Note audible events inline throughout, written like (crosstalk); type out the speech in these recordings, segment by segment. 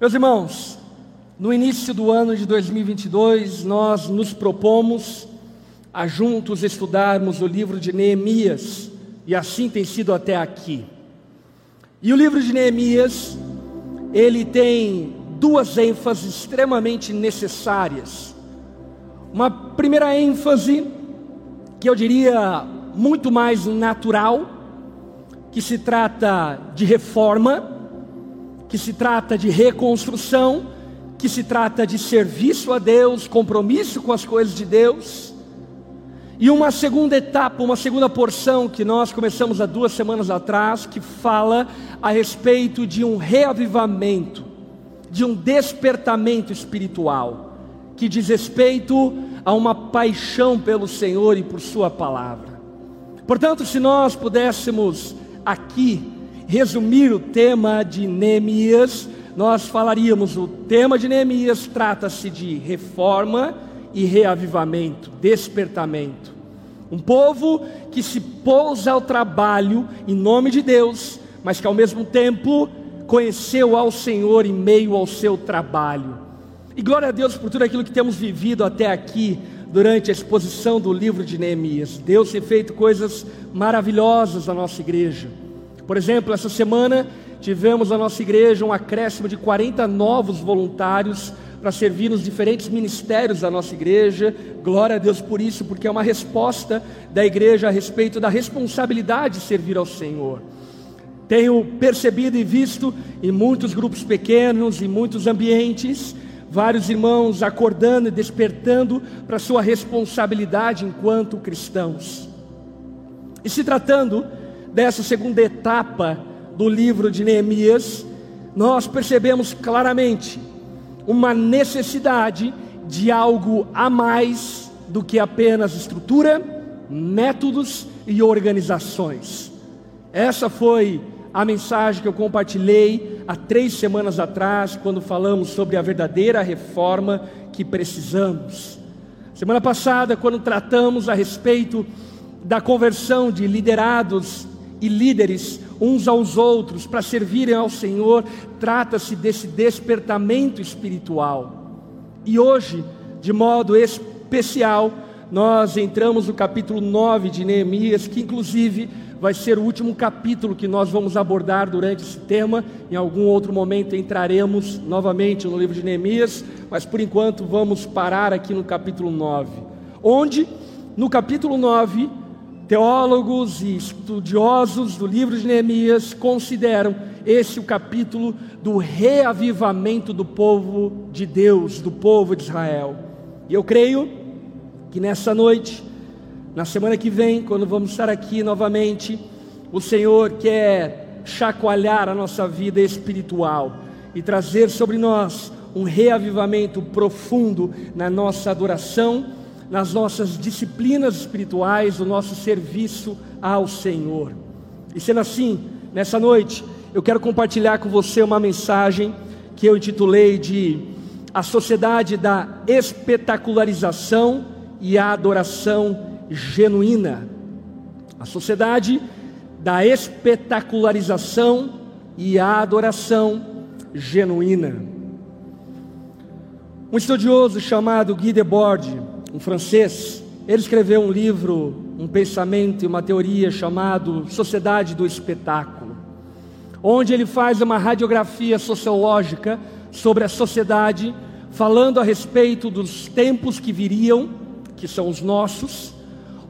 Meus irmãos, no início do ano de 2022, nós nos propomos a juntos estudarmos o livro de Neemias, e assim tem sido até aqui. E o livro de Neemias, ele tem duas ênfases extremamente necessárias. Uma primeira ênfase, que eu diria muito mais natural, que se trata de reforma, que se trata de reconstrução, que se trata de serviço a Deus, compromisso com as coisas de Deus. E uma segunda etapa, uma segunda porção que nós começamos há duas semanas atrás, que fala a respeito de um reavivamento, de um despertamento espiritual, que diz respeito a uma paixão pelo Senhor e por Sua palavra. Portanto, se nós pudéssemos aqui resumir o tema de Neemias, nós falaríamos: o tema de Neemias trata-se de reforma e reavivamento, despertamento. Um povo que se pousa ao trabalho em nome de Deus, mas que ao mesmo tempo conheceu ao Senhor em meio ao seu trabalho. E glória a Deus por tudo aquilo que temos vivido até aqui durante a exposição do livro de Neemias. Deus tem feito coisas maravilhosas na nossa igreja. Por exemplo, essa semana tivemos na nossa igreja um acréscimo de 40 novos voluntários para servir nos diferentes ministérios da nossa igreja. Glória a Deus por isso, porque é uma resposta da igreja a respeito da responsabilidade de servir ao Senhor. Tenho percebido e visto em muitos grupos pequenos, em muitos ambientes, vários irmãos acordando e despertando para sua responsabilidade enquanto cristãos. E se tratando dessa segunda etapa do livro de Neemias, nós percebemos claramente uma necessidade de algo a mais do que apenas estrutura, métodos e organizações. Essa foi a mensagem que eu compartilhei há três semanas atrás, quando falamos sobre a verdadeira reforma que precisamos. Semana passada, quando tratamos a respeito da conversão de liderados e líderes uns aos outros para servirem ao Senhor, trata-se desse despertamento espiritual. E hoje, de modo especial, nós entramos no capítulo 9 de Neemias, que inclusive vai ser o último capítulo que nós vamos abordar durante esse tema. Em algum outro momento entraremos novamente no livro de Neemias, mas por enquanto vamos parar aqui no capítulo 9, onde no capítulo 9 Teólogos e estudiosos do livro de Neemias consideram esse o capítulo do reavivamento do povo de Deus, do povo de Israel. E eu creio que nessa noite, na semana que vem, quando vamos estar aqui novamente, o Senhor quer chacoalhar a nossa vida espiritual e trazer sobre nós um reavivamento profundo na nossa adoração nas nossas disciplinas espirituais, o nosso serviço ao Senhor. E sendo assim, nessa noite, eu quero compartilhar com você uma mensagem que eu intitulei de A Sociedade da Espetacularização e a Adoração Genuína. A sociedade da espetacularização e a adoração genuína. Um estudioso chamado Guy Debord, um francês, ele escreveu um livro, um pensamento e uma teoria chamado Sociedade do Espetáculo, onde ele faz uma radiografia sociológica sobre a sociedade, falando a respeito dos tempos que viriam, que são os nossos,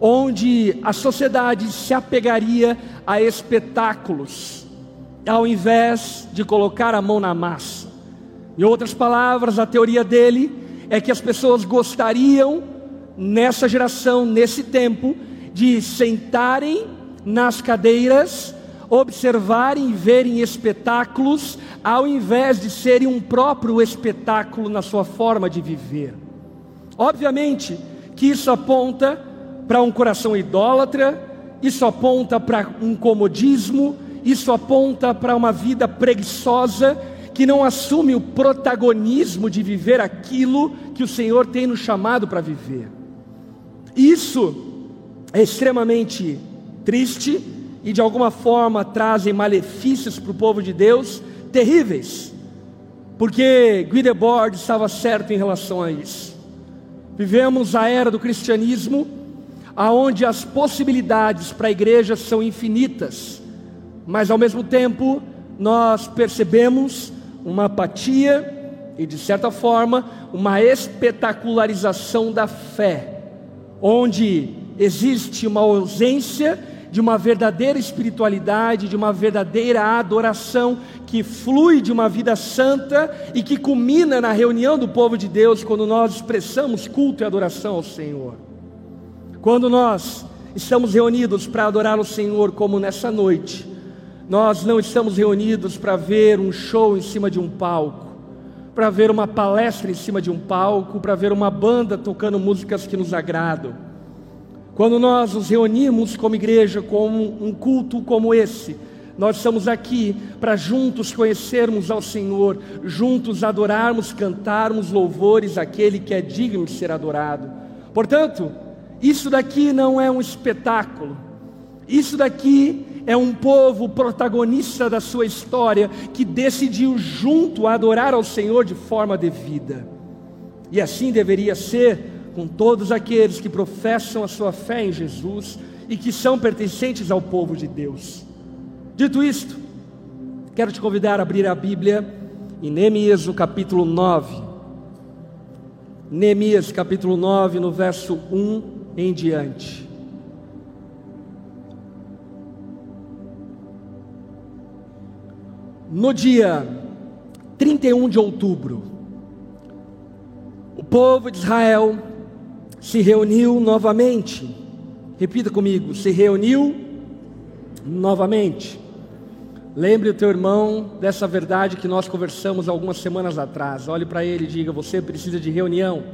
onde a sociedade se apegaria a espetáculos, ao invés de colocar a mão na massa. Em outras palavras, a teoria dele é que as pessoas gostariam, nessa geração, nesse tempo, de sentarem nas cadeiras, observarem e verem espetáculos, ao invés de serem um próprio espetáculo na sua forma de viver. Obviamente que isso aponta para um coração idólatra, isso aponta para um comodismo, isso aponta para uma vida preguiçosa que não assume o protagonismo de viver aquilo que o Senhor tem nos chamado para viver. Isso é extremamente triste e de alguma forma trazem malefícios para o povo de Deus terríveis. porque Guy Debord estava certo em relação a isso. Vivemos a era do cristianismo, aonde as possibilidades para a igreja são infinitas, mas ao mesmo tempo nós percebemos uma apatia e, de certa forma, uma espetacularização da fé, onde existe uma ausência de uma verdadeira espiritualidade, de uma verdadeira adoração que flui de uma vida santa e que culmina na reunião do povo de Deus quando nós expressamos culto e adoração ao Senhor. Quando nós estamos reunidos para adorar o Senhor, como nessa noite, nós não estamos reunidos para ver um show em cima de um palco, para ver uma palestra em cima de um palco, para ver uma banda tocando músicas que nos agradam quando nós nos reunimos como igreja, com um culto como esse, nós estamos aqui para juntos conhecermos ao Senhor, juntos adorarmos, cantarmos louvores àquele que é digno de ser adorado. Portanto, isso daqui não é um espetáculo, isso daqui é um povo protagonista da sua história que decidiu junto adorar ao Senhor de forma devida. E assim deveria ser com todos aqueles que professam a sua fé em Jesus e que são pertencentes ao povo de Deus. Dito isto, quero te convidar a abrir a Bíblia em Neemias, no capítulo 9. Neemias, capítulo 9, no verso 1 em diante. No dia 31 de outubro, o povo de Israel se reuniu novamente. Repita comigo: se reuniu novamente. Lembre o teu irmão dessa verdade que nós conversamos algumas semanas atrás. Olhe para ele e diga: Você precisa de reunião.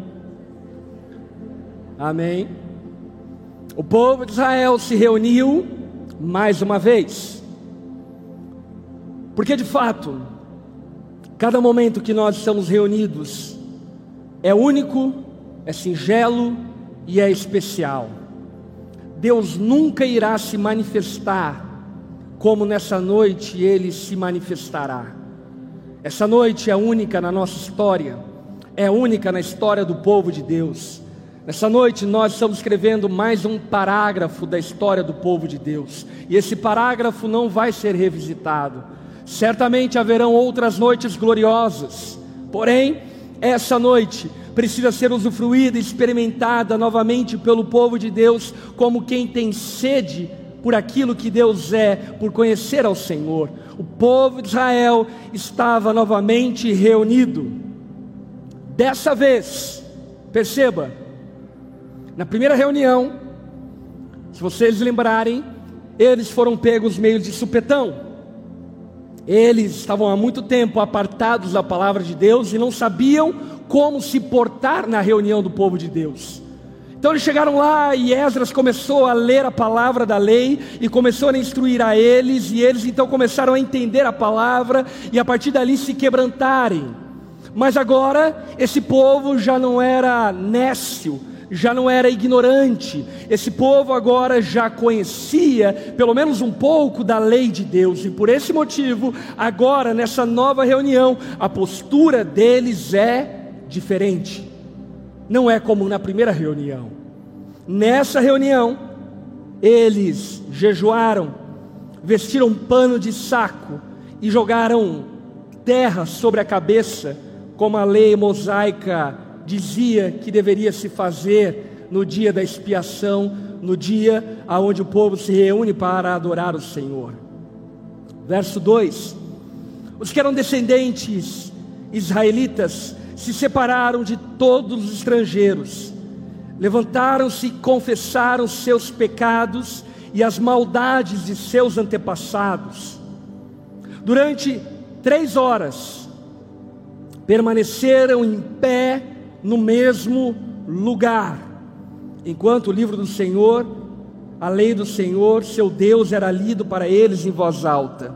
Amém. O povo de Israel se reuniu mais uma vez. Porque de fato, cada momento que nós estamos reunidos é único é singelo e é especial. Deus nunca irá se manifestar como nessa noite ele se manifestará. Essa noite é única na nossa história, é única na história do povo de Deus. Nessa noite nós estamos escrevendo mais um parágrafo da história do povo de Deus, e esse parágrafo não vai ser revisitado. Certamente haverão outras noites gloriosas, porém, essa noite precisa ser usufruída, experimentada novamente pelo povo de Deus, como quem tem sede por aquilo que Deus é, por conhecer ao Senhor. O povo de Israel estava novamente reunido. Dessa vez, perceba, na primeira reunião, se vocês lembrarem, eles foram pegos meio de supetão. Eles estavam há muito tempo apartados da palavra de Deus e não sabiam como se portar na reunião do povo de Deus. Então eles chegaram lá e Esdras começou a ler a palavra da lei e começou a instruir a eles, e eles então começaram a entender a palavra e a partir dali se quebrantarem. Mas agora esse povo já não era nécio, já não era ignorante, esse povo agora já conhecia pelo menos um pouco da lei de Deus, e por esse motivo, agora nessa nova reunião, a postura deles é diferente. Não é como na primeira reunião. Nessa reunião, eles jejuaram, vestiram pano de saco e jogaram terra sobre a cabeça, como a lei mosaica dizia que deveria se fazer no dia da expiação, no dia aonde o povo se reúne para adorar o Senhor. Verso 2: Os que eram descendentes israelitas se separaram de todos os estrangeiros, levantaram-se e confessaram seus pecados e as maldades de seus antepassados. Durante três horas, permaneceram em pé no mesmo lugar, enquanto o livro do Senhor, a lei do Senhor, seu Deus, era lido para eles em voz alta.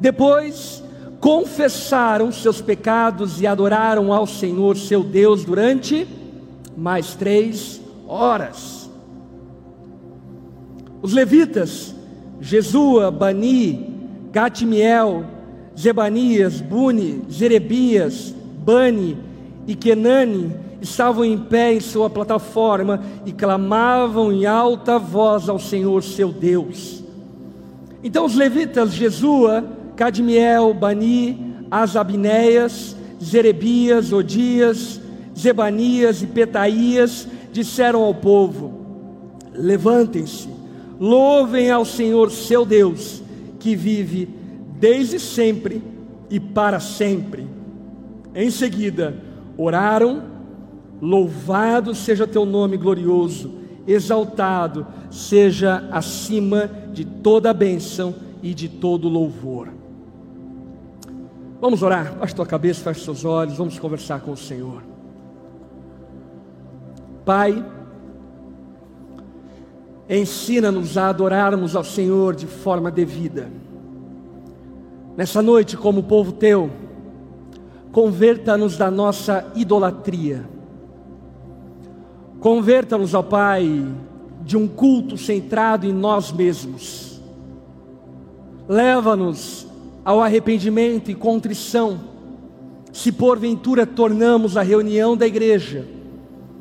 Depois, confessaram seus pecados e adoraram ao Senhor seu Deus durante mais três horas. Os levitas, Jesua, Bani, Gatimiel, Zebanias, Buni, Zerebias, Bani e Kenani estavam em pé em sua plataforma e clamavam em alta voz ao Senhor seu Deus. Então os levitas Jesua, Cadmiel, Bani, Asabinéias, Zerebias, Odias, Zebanias e Petaías disseram ao povo: Levantem-se, louvem ao Senhor seu Deus, que vive desde sempre e para sempre. Em seguida, oraram Louvado seja teu nome glorioso, exaltado seja acima de toda bênção e de todo louvor. Vamos orar, baixa tua cabeça, fecha seus olhos, vamos conversar com o Senhor. Pai, ensina-nos a adorarmos ao Senhor de forma devida. Nessa noite, como povo teu, converta-nos da nossa idolatria Converta-nos, ó Pai, de um culto centrado em nós mesmos. Leva-nos ao arrependimento e contrição, se porventura tornamos a reunião da igreja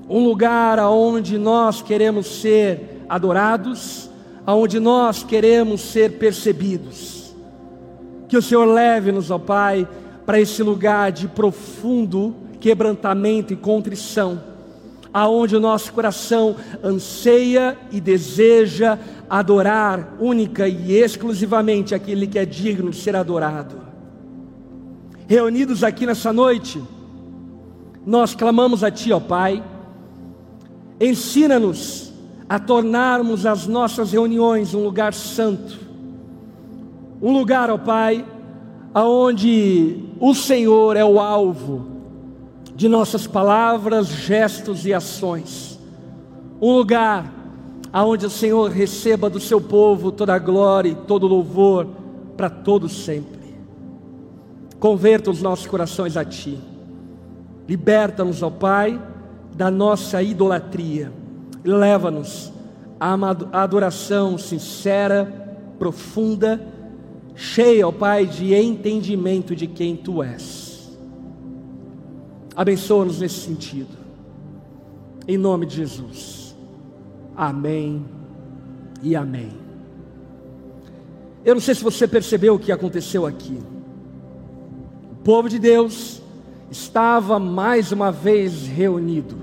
um lugar aonde nós queremos ser adorados, aonde nós queremos ser percebidos. Que o Senhor leve-nos, ó Pai, para esse lugar de profundo quebrantamento e contrição aonde o nosso coração anseia e deseja adorar única e exclusivamente aquele que é digno de ser adorado. Reunidos aqui nessa noite, nós clamamos a Ti, ó Pai, ensina-nos a tornarmos as nossas reuniões um lugar santo, um lugar, ó Pai, aonde o Senhor é o alvo, de nossas palavras, gestos e ações. Um lugar aonde o Senhor receba do seu povo toda a glória e todo o louvor para todos sempre. Converta os nossos corações a Ti. Liberta-nos, ó Pai, da nossa idolatria. Leva-nos à adoração sincera, profunda, cheia, ó Pai, de entendimento de quem Tu és. Abençoa-nos nesse sentido. Em nome de Jesus. Amém e amém. Eu não sei se você percebeu o que aconteceu aqui. O povo de Deus estava mais uma vez reunido.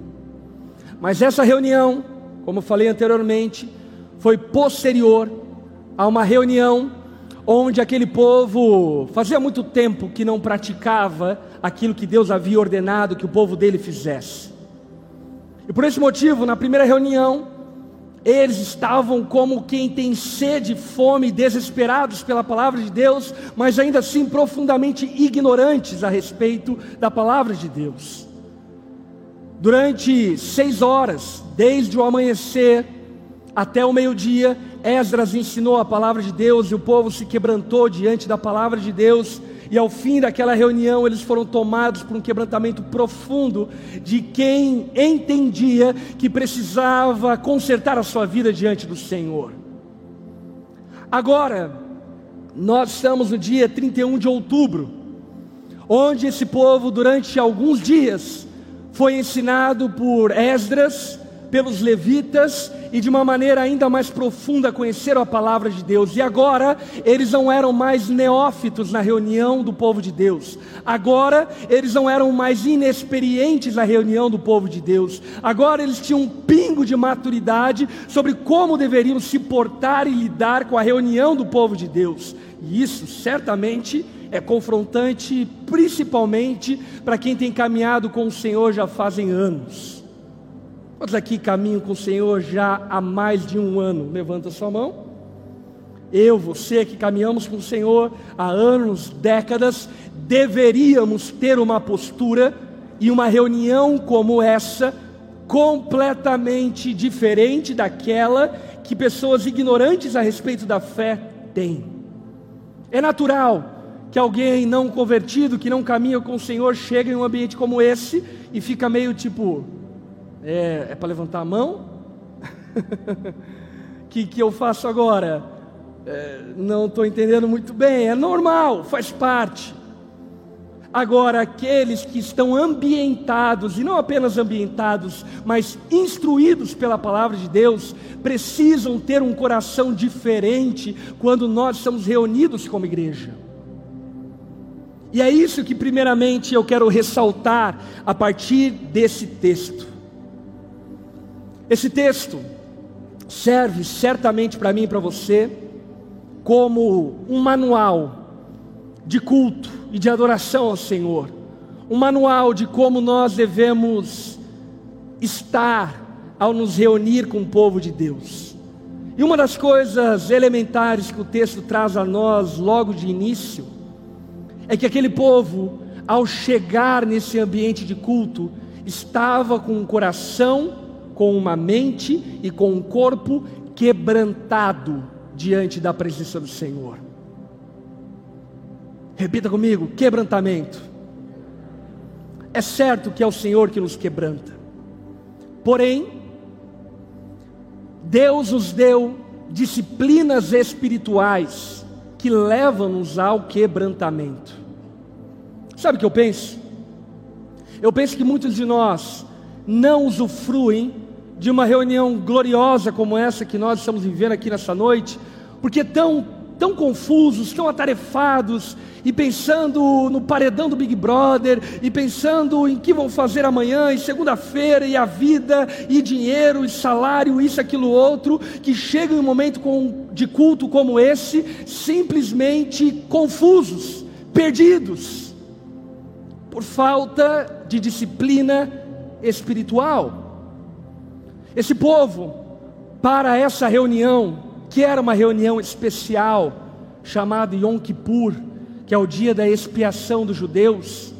Mas essa reunião, como falei anteriormente, foi posterior a uma reunião onde aquele povo fazia muito tempo que não praticava aquilo que Deus havia ordenado que o povo dele fizesse. E por esse motivo, na primeira reunião, eles estavam como quem tem sede, fome, desesperados pela palavra de Deus, mas ainda assim profundamente ignorantes a respeito da palavra de Deus. Durante seis horas, desde o amanhecer até o meio-dia, Esdras ensinou a palavra de Deus e o povo se quebrantou diante da palavra de Deus. E ao fim daquela reunião, eles foram tomados por um quebrantamento profundo de quem entendia que precisava consertar a sua vida diante do Senhor. Agora, nós estamos no dia 31 de outubro, onde esse povo, durante alguns dias, foi ensinado por Esdras pelos levitas e de uma maneira ainda mais profunda conheceram a palavra de Deus. E agora eles não eram mais neófitos na reunião do povo de Deus. Agora eles não eram mais inexperientes na reunião do povo de Deus. Agora eles tinham um pingo de maturidade sobre como deveriam se portar e lidar com a reunião do povo de Deus. E isso certamente é confrontante, principalmente para quem tem caminhado com o Senhor já fazem anos. Quantos aqui caminham com o Senhor já há mais de um ano? Levanta sua mão. Eu, você que caminhamos com o Senhor há anos, décadas, deveríamos ter uma postura e uma reunião como essa, completamente diferente daquela que pessoas ignorantes a respeito da fé têm. É natural que alguém não convertido, que não caminha com o Senhor, chegue em um ambiente como esse e fica meio tipo, é, é para levantar a mão? (laughs) que que eu faço agora? é, não estou entendendo muito bem. É normal, faz parte. Agora, aqueles que estão ambientados, e não apenas ambientados, mas instruídos pela palavra de Deus, precisam ter um coração diferente quando nós estamos reunidos como igreja. E é isso que, primeiramente, eu quero ressaltar a partir desse texto. Esse texto serve certamente para mim e para você como um manual de culto e de adoração ao Senhor, um manual de como nós devemos estar ao nos reunir com o povo de Deus. E uma das coisas elementares que o texto traz a nós logo de início é que aquele povo, ao chegar nesse ambiente de culto, estava com um coração, com uma mente e com um corpo quebrantado diante da presença do Senhor. Repita comigo: quebrantamento. É certo que é o Senhor que nos quebranta, porém, Deus nos deu disciplinas espirituais que levam-nos ao quebrantamento. Sabe o que eu penso? Eu penso que muitos de nós não usufruem de uma reunião gloriosa como essa que nós estamos vivendo aqui nessa noite, porque tão tão confusos, tão atarefados, e pensando no paredão do Big Brother, e pensando em que vão fazer amanhã, e segunda-feira, e a vida, e dinheiro, e salário, isso, aquilo, outro, que chegam em um momento de culto como esse, simplesmente confusos, perdidos, por falta de disciplina espiritual. Esse povo, para essa reunião, que era uma reunião especial chamada Yom Kippur, que é o dia da expiação dos judeus,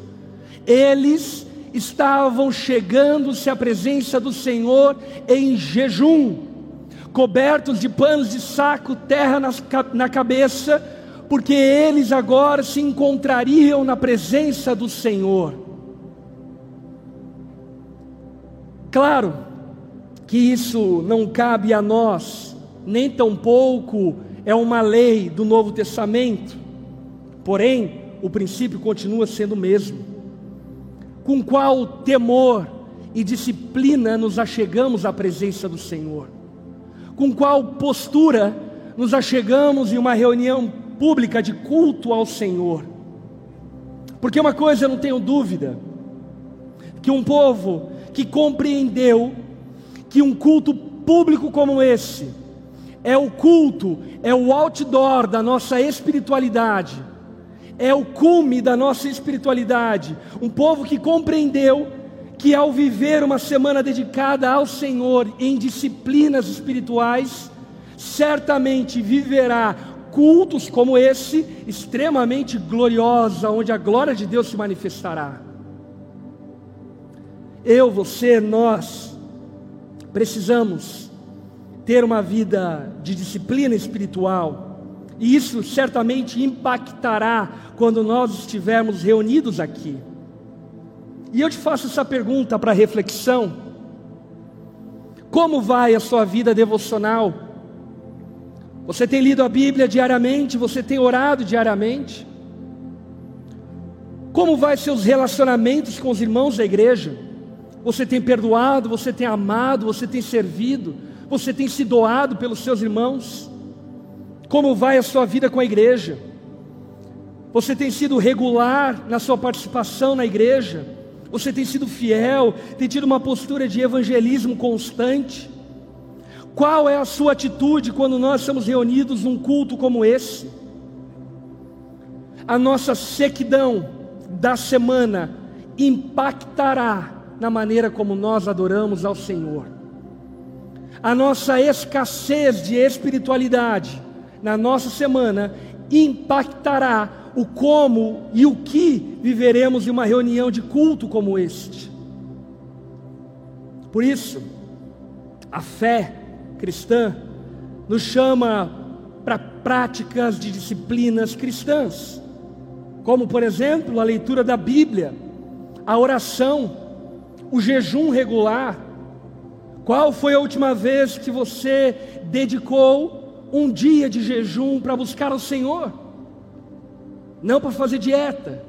eles estavam chegando-se à presença do Senhor em jejum, cobertos de panos de saco, terra na cabeça, porque eles agora se encontrariam na presença do Senhor. Claro que isso não cabe a nós, nem tampouco é uma lei do Novo Testamento, porém, o princípio continua sendo o mesmo. Com qual temor e disciplina nos achegamos à presença do Senhor? Com qual postura nos achegamos em uma reunião pública de culto ao Senhor? Porque uma coisa eu não tenho dúvida, que um povo que compreendeu que um culto público como esse, é o culto, é o outdoor da nossa espiritualidade, é o cume da nossa espiritualidade. Um povo que compreendeu que ao viver uma semana dedicada ao Senhor em disciplinas espirituais, certamente viverá cultos como esse, extremamente gloriosa, onde a glória de Deus se manifestará. Eu, você, nós precisamos ter uma vida de disciplina espiritual, e isso certamente impactará quando nós estivermos reunidos aqui. E eu te faço essa pergunta para reflexão: como vai a sua vida devocional? Você tem lido a Bíblia diariamente? Você tem orado diariamente? Como vai seus relacionamentos com os irmãos da igreja? Você tem perdoado, você tem amado, você tem servido? Você tem se doado pelos seus irmãos? Como vai a sua vida com a igreja? Você tem sido regular na sua participação na igreja? Você tem sido fiel? Tem tido uma postura de evangelismo constante? Qual é a sua atitude quando nós estamos reunidos num culto como esse? A nossa sequidão da semana impactará na maneira como nós adoramos ao Senhor a nossa escassez de espiritualidade na nossa semana impactará o como e o que viveremos em uma reunião de culto como este. Por isso, a fé cristã nos chama para práticas de disciplinas cristãs, como por exemplo a leitura da Bíblia, a oração, o jejum regular, qual foi a última vez que você dedicou um dia de jejum para buscar o Senhor, não para fazer dieta,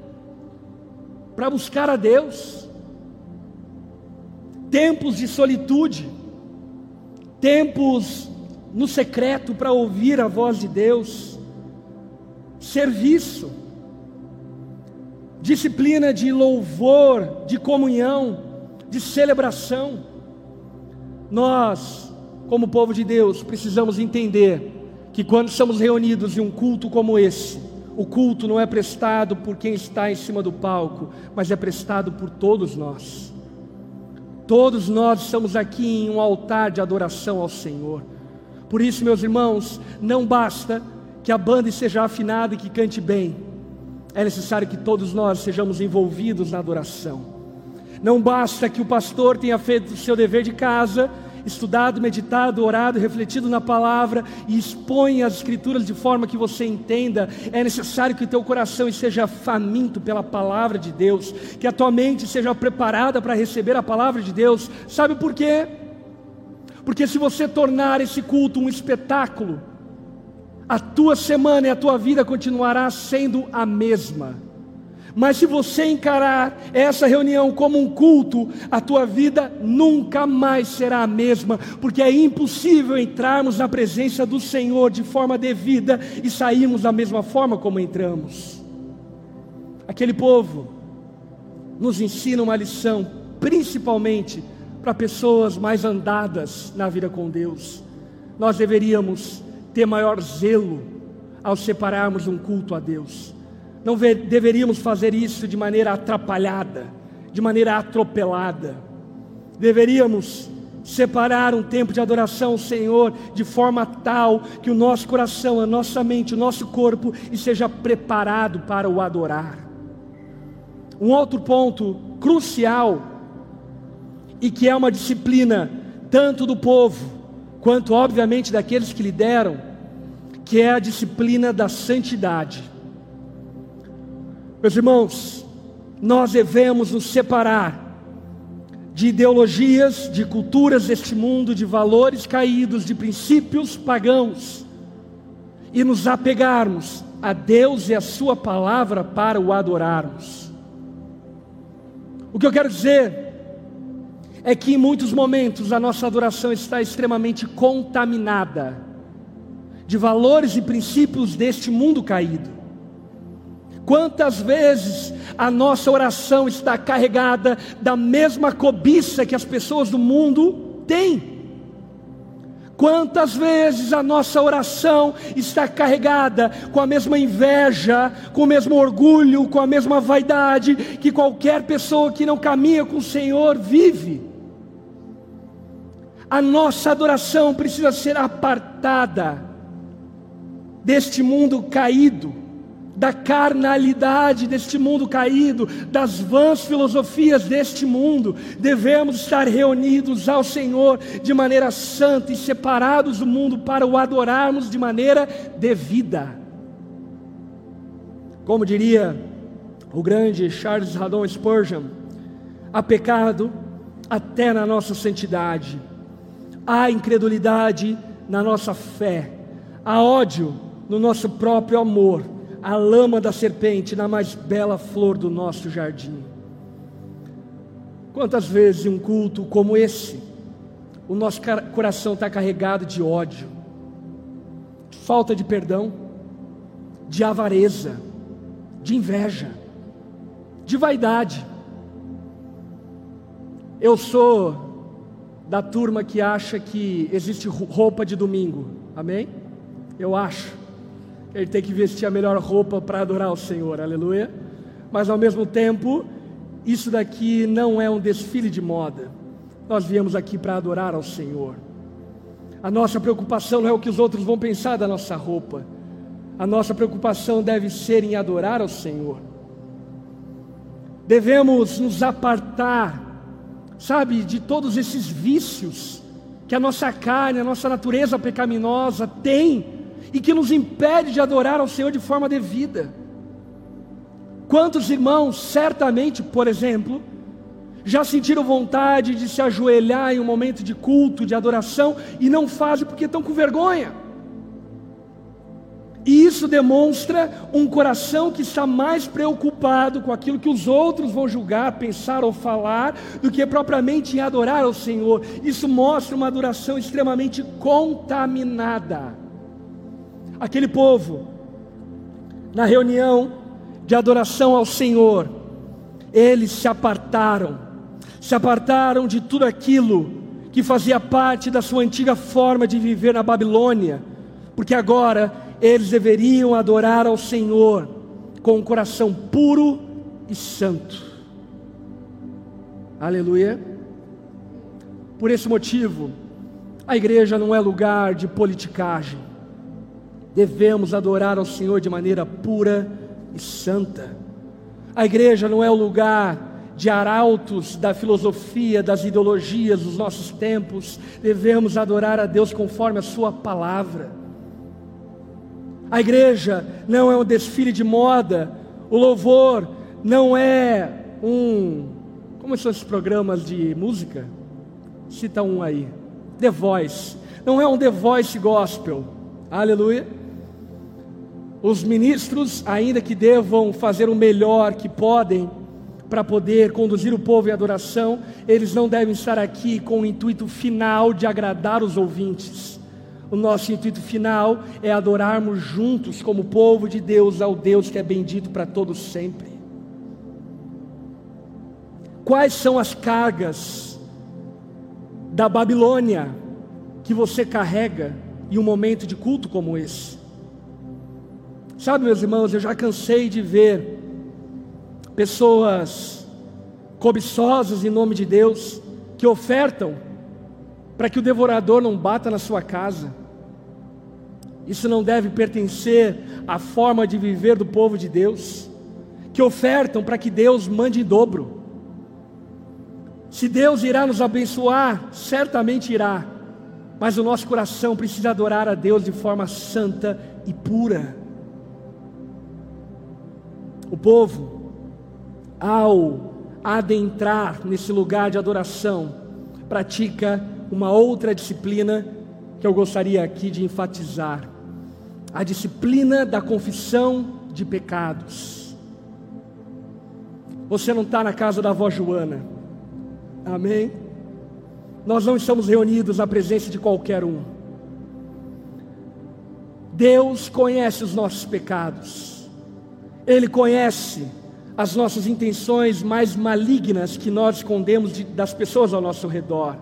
para buscar a Deus. Tempos de solitude, tempos no secreto para ouvir a voz de Deus, serviço, disciplina de louvor, de comunhão, de celebração. Nós, como povo de Deus, precisamos entender que quando estamos reunidos em um culto como esse, o culto não é prestado por quem está em cima do palco, mas é prestado por todos nós. Todos nós estamos aqui em um altar de adoração ao Senhor. Por isso, meus irmãos, não basta que a banda seja afinada e que cante bem, é necessário que todos nós sejamos envolvidos na adoração. Não basta que o pastor tenha feito o seu dever de casa estudado, meditado, orado, refletido na palavra e expõe as escrituras de forma que você entenda, é necessário que o teu coração esteja faminto pela palavra de Deus, que a tua mente seja preparada para receber a palavra de Deus. Sabe por quê? Porque se você tornar esse culto um espetáculo, a tua semana e a tua vida continuará sendo a mesma. Mas se você encarar essa reunião como um culto, a tua vida nunca mais será a mesma, porque é impossível entrarmos na presença do Senhor de forma devida e sairmos da mesma forma como entramos. Aquele povo nos ensina uma lição, principalmente para pessoas mais andadas na vida com Deus. Nós deveríamos ter maior zelo ao separarmos um culto a Deus não deveríamos fazer isso de maneira atrapalhada, de maneira atropelada. Deveríamos separar um tempo de adoração ao Senhor de forma tal que o nosso coração, a nossa mente, o nosso corpo esteja preparado para o adorar. Um outro ponto crucial e que é uma disciplina tanto do povo quanto obviamente daqueles que lideram, que é a disciplina da santidade. Meus irmãos, nós devemos nos separar de ideologias, de culturas deste mundo, de valores caídos, de princípios pagãos e nos apegarmos a Deus e a Sua palavra para o adorarmos. O que eu quero dizer é que em muitos momentos a nossa adoração está extremamente contaminada de valores e princípios deste mundo caído. Quantas vezes a nossa oração está carregada da mesma cobiça que as pessoas do mundo têm? Quantas vezes a nossa oração está carregada com a mesma inveja, com o mesmo orgulho, com a mesma vaidade que qualquer pessoa que não caminha com o Senhor vive? A nossa adoração precisa ser apartada deste mundo caído da carnalidade deste mundo caído, das vãs filosofias deste mundo, devemos estar reunidos ao Senhor de maneira santa e separados do mundo para o adorarmos de maneira devida. Como diria o grande Charles Haddon Spurgeon, há pecado até na nossa santidade, há incredulidade na nossa fé, há ódio no nosso próprio amor a lama da serpente na mais bela flor do nosso jardim. Quantas vezes em um culto como esse, o nosso coração está carregado de ódio, de falta de perdão, de avareza, de inveja, de vaidade. Eu sou da turma que acha que existe roupa de domingo, amém? Eu acho ele tem que vestir a melhor roupa para adorar o Senhor, aleluia. Mas ao mesmo tempo, isso daqui não é um desfile de moda. Nós viemos aqui para adorar ao Senhor. A nossa preocupação não é o que os outros vão pensar da nossa roupa. A nossa preocupação deve ser em adorar ao Senhor. Devemos nos apartar, sabe, de todos esses vícios que a nossa carne, a nossa natureza pecaminosa tem e que nos impede de adorar ao Senhor de forma devida. Quantos irmãos, certamente, por exemplo, já sentiram vontade de se ajoelhar em um momento de culto, de adoração, e não fazem porque estão com vergonha, E isso demonstra um coração que está mais preocupado com aquilo que os outros vão julgar, pensar ou falar, do que propriamente em adorar ao Senhor. Isso mostra uma adoração extremamente contaminada. Aquele povo, na reunião de adoração ao Senhor, eles se apartaram, se apartaram de tudo aquilo que fazia parte da sua antiga forma de viver na Babilônia, porque agora eles deveriam adorar ao Senhor com um coração puro e santo. Aleluia. Por esse motivo, a igreja não é lugar de politicagem. Devemos adorar ao Senhor de maneira pura e santa. A igreja não é o lugar de arautos da filosofia, das ideologias dos nossos tempos. Devemos adorar a Deus conforme a Sua palavra. A igreja não é um desfile de moda, o louvor não é um. Como são esses programas de música? Cita um aí. The Voice. Não é um The Voice gospel. Aleluia. Os ministros, ainda que devam fazer o melhor que podem para poder conduzir o povo em adoração, eles não devem estar aqui com o intuito final de agradar os ouvintes o nosso intuito final é adorarmos juntos, como povo de Deus, ao Deus que é bendito para todos sempre. Quais são as cargas da Babilônia que você carrega em um momento de culto como esse? Sabe, meus irmãos, eu já cansei de ver pessoas cobiçosas em nome de Deus que ofertam para que o devorador não bata na sua casa isso não deve pertencer à forma de viver do povo de Deus, que ofertam para que Deus mande em dobro. Se Deus irá nos abençoar, certamente irá, mas o nosso coração precisa adorar a Deus de forma santa e pura. O povo, ao adentrar nesse lugar de adoração, pratica uma outra disciplina que eu gostaria aqui de enfatizar a disciplina da confissão de pecados. Você não está na casa da avó Joana, amém? Nós não estamos reunidos na presença de qualquer um. Deus conhece os nossos pecados, Ele conhece as nossas intenções mais malignas que nós escondemos de, das pessoas ao nosso redor.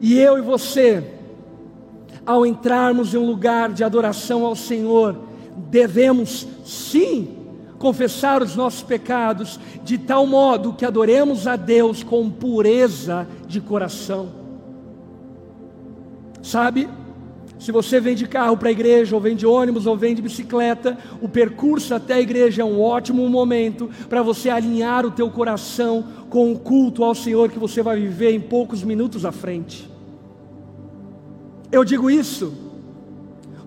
E eu e você, ao entrarmos em um lugar de adoração ao Senhor, devemos sim confessar os nossos pecados, de tal modo que adoremos a Deus com pureza de coração. Sabe, se você vem de carro para a igreja, ou vem de ônibus, ou vem de bicicleta, o percurso até a igreja é um ótimo momento para você alinhar o teu coração com o culto ao Senhor que você vai viver em poucos minutos à frente. Eu digo isso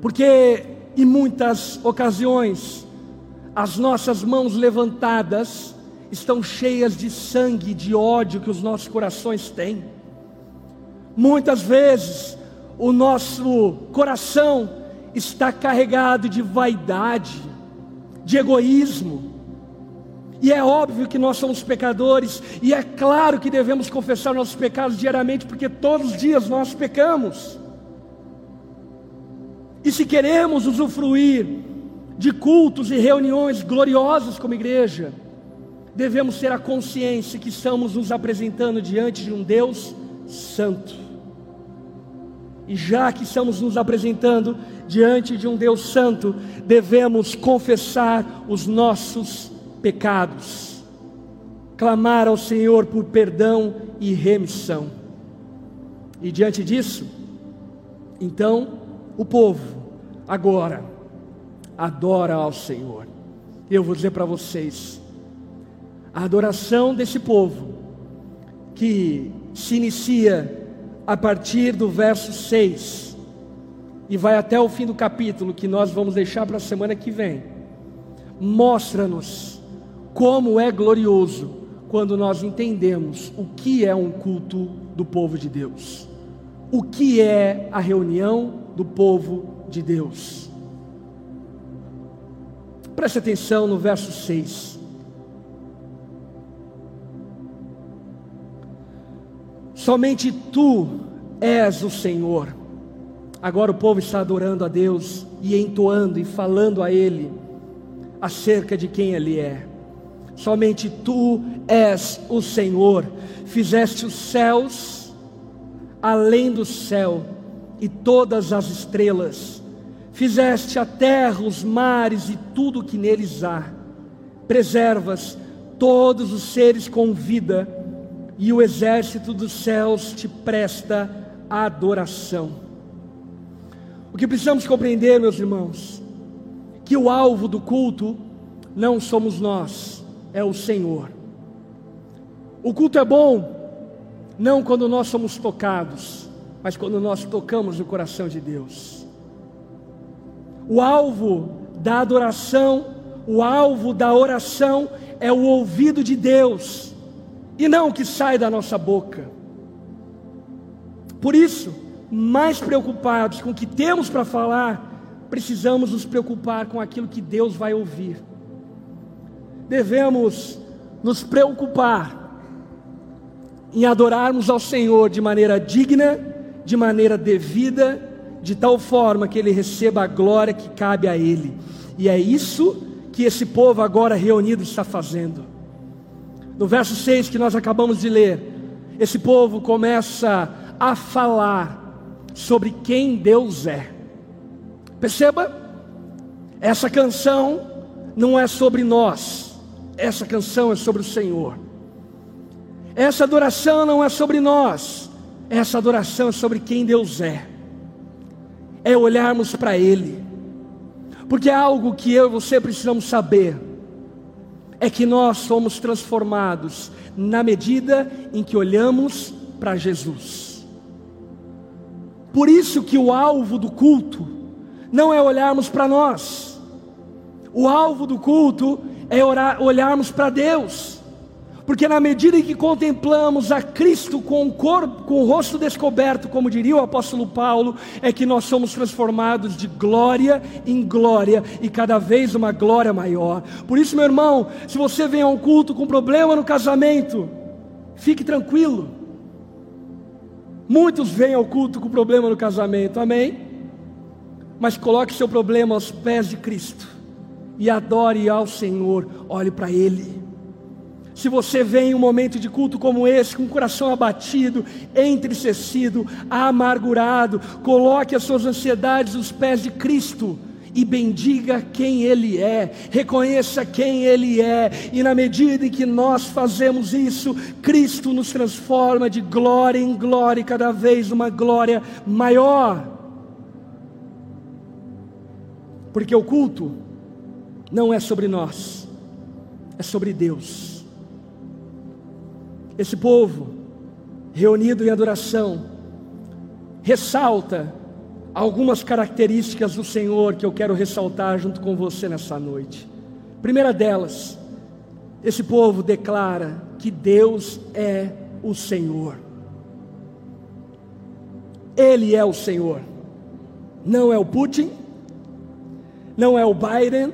porque em muitas ocasiões as nossas mãos levantadas estão cheias de sangue, de ódio que os nossos corações têm. Muitas vezes o nosso coração está carregado de vaidade, de egoísmo. E é óbvio que nós somos pecadores, e é claro que devemos confessar nossos pecados diariamente, porque todos os dias nós pecamos. E se queremos usufruir de cultos e reuniões gloriosas como igreja, devemos ter a consciência que estamos nos apresentando diante de um Deus santo. E já que estamos nos apresentando diante de um Deus santo, devemos confessar os nossos pecados, clamar ao Senhor por perdão e remissão. E diante disso, então, o povo agora adora ao Senhor. Eu vou dizer para vocês, a adoração desse povo, que se inicia a partir do verso 6 e vai até o fim do capítulo, que nós vamos deixar para a semana que vem, mostra-nos como é glorioso quando nós entendemos o que é um culto do povo de Deus, o que é a reunião do povo de Deus. Preste atenção no verso 6. Somente tu és o Senhor. Agora o povo está adorando a Deus e entoando e falando a Ele acerca de quem Ele é. Somente tu és o Senhor. Fizeste os céus, além do céu, e todas as estrelas. Fizeste a terra, os mares e tudo o que neles há. Preservas todos os seres com vida, e o exército dos céus te presta adoração. O que precisamos compreender, meus irmãos, que o alvo do culto não somos nós, é o Senhor. O culto é bom não quando nós somos tocados, mas quando nós tocamos o coração de Deus. O alvo da adoração, o alvo da oração é o ouvido de Deus e não o que sai da nossa boca. Por isso, mais preocupados com o que temos para falar, precisamos nos preocupar com aquilo que Deus vai ouvir. Devemos nos preocupar em adorarmos ao Senhor de maneira digna, de maneira devida, de tal forma que Ele receba a glória que cabe a Ele. E é isso que esse povo agora reunido está fazendo. No verso 6 que nós acabamos de ler, esse povo começa a falar sobre quem Deus é. Perceba, essa canção não é sobre nós, essa canção é sobre o Senhor. Essa adoração não é sobre nós, essa adoração é sobre quem Deus é. É olharmos para Ele, porque é algo que eu e você precisamos saber é que nós somos transformados na medida em que olhamos para Jesus. Por isso que o alvo do culto não é olharmos para nós. O alvo do culto é orar, olharmos para Deus. Porque na medida em que contemplamos a Cristo com o corpo, com o rosto descoberto, como diria o apóstolo Paulo, é que nós somos transformados de glória em glória e cada vez uma glória maior. Por isso, meu irmão, se você vem a um culto com problema no casamento, fique tranquilo. Muitos vêm ao culto com problema no casamento, amém? Mas coloque seu problema aos pés de Cristo e adore ao Senhor, olhe para Ele. Se você vem em um momento de culto como esse, com o coração abatido, entristecido, amargurado, coloque as suas ansiedades aos pés de Cristo e bendiga quem Ele é, reconheça quem Ele é, e na medida em que nós fazemos isso, Cristo nos transforma de glória em glória, cada vez uma glória maior. Porque o culto não é sobre nós, é sobre Deus. Esse povo, reunido em adoração, ressalta algumas características do Senhor que eu quero ressaltar junto com você nessa noite. Primeira delas, esse povo declara que Deus é o Senhor. Ele é o Senhor. Não é o Putin, não é o Biden,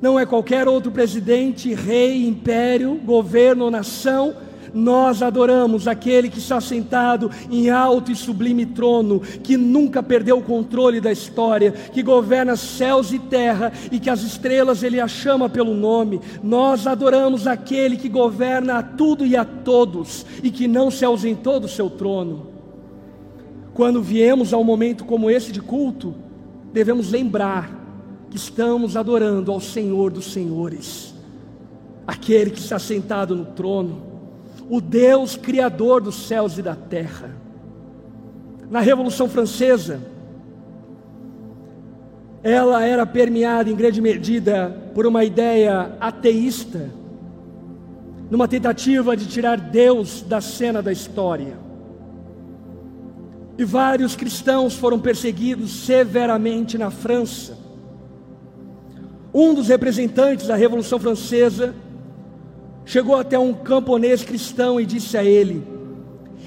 não é qualquer outro presidente, rei, império, governo ou nação nós adoramos aquele que está sentado em alto e sublime trono, que nunca perdeu o controle da história, que governa céus e terra e que as estrelas ele a chama pelo nome. Nós adoramos aquele que governa a tudo e a todos e que não se ausentou do seu trono. Quando viemos a um momento como esse de culto, devemos lembrar que estamos adorando ao Senhor dos Senhores, aquele que está sentado no trono o Deus criador dos céus e da terra. Na Revolução Francesa, ela era permeada em grande medida por uma ideia ateísta, numa tentativa de tirar Deus da cena da história. E vários cristãos foram perseguidos severamente na França. Um dos representantes da Revolução Francesa chegou até um camponês cristão e disse a ele: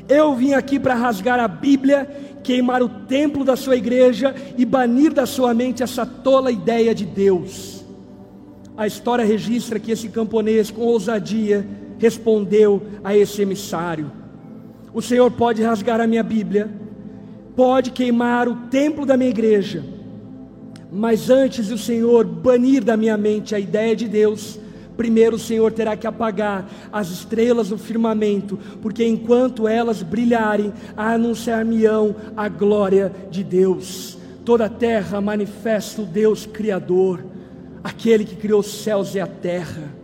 Eu vim aqui para rasgar a Bíblia queimar o templo da sua igreja e banir da sua mente essa tola ideia de Deus. A história registra que esse camponês, com ousadia, respondeu a esse emissário: O Senhor pode rasgar a minha Bíblia, pode queimar o templo da minha igreja, mas antes o Senhor banir da minha mente a ideia de Deus, primeiro o Senhor terá que apagar as estrelas do firmamento, porque enquanto elas brilharem, anunciar-me-ão a glória de Deus. Toda a terra manifesta o Deus Criador, aquele que criou os céus e a terra.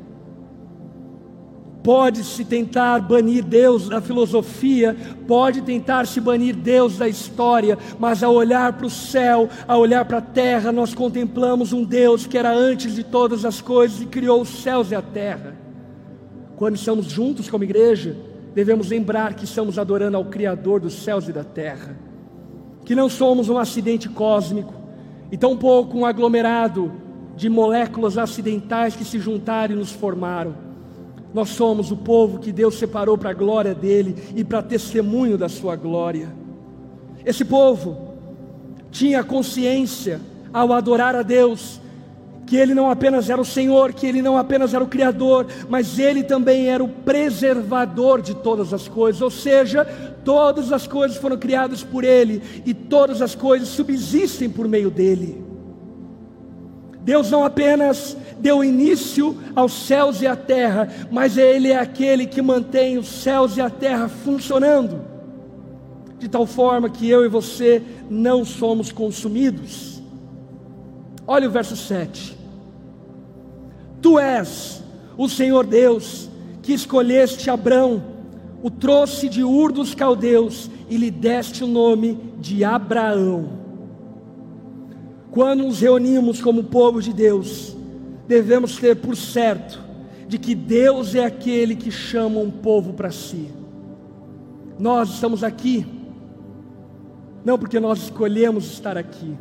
Pode-se tentar banir Deus da filosofia, pode tentar se banir Deus da história, mas ao olhar para o céu, ao olhar para a terra, nós contemplamos um Deus que era antes de todas as coisas e criou os céus e a terra. Quando estamos juntos como igreja, devemos lembrar que estamos adorando ao Criador dos céus e da terra, que não somos um acidente cósmico e tampouco um aglomerado de moléculas acidentais que se juntaram e nos formaram nós somos o povo que Deus separou para a glória dele e para testemunho da sua glória. Esse povo tinha consciência ao adorar a Deus que ele não apenas era o Senhor, que ele não apenas era o Criador, mas ele também era o preservador de todas as coisas, ou seja, todas as coisas foram criadas por ele e todas as coisas subsistem por meio dele. Deus não apenas deu início aos céus e à terra, mas Ele é aquele que mantém os céus e a terra funcionando, de tal forma que eu e você não somos consumidos. Olha o verso 7. Tu és o Senhor Deus que escolheste Abrão, o trouxe de Ur dos Caldeus e lhe deste o nome de Abraão quando nos reunimos como povo de Deus, devemos ter por certo de que Deus é aquele que chama um povo para si. Nós estamos aqui, não porque nós escolhemos estar aqui,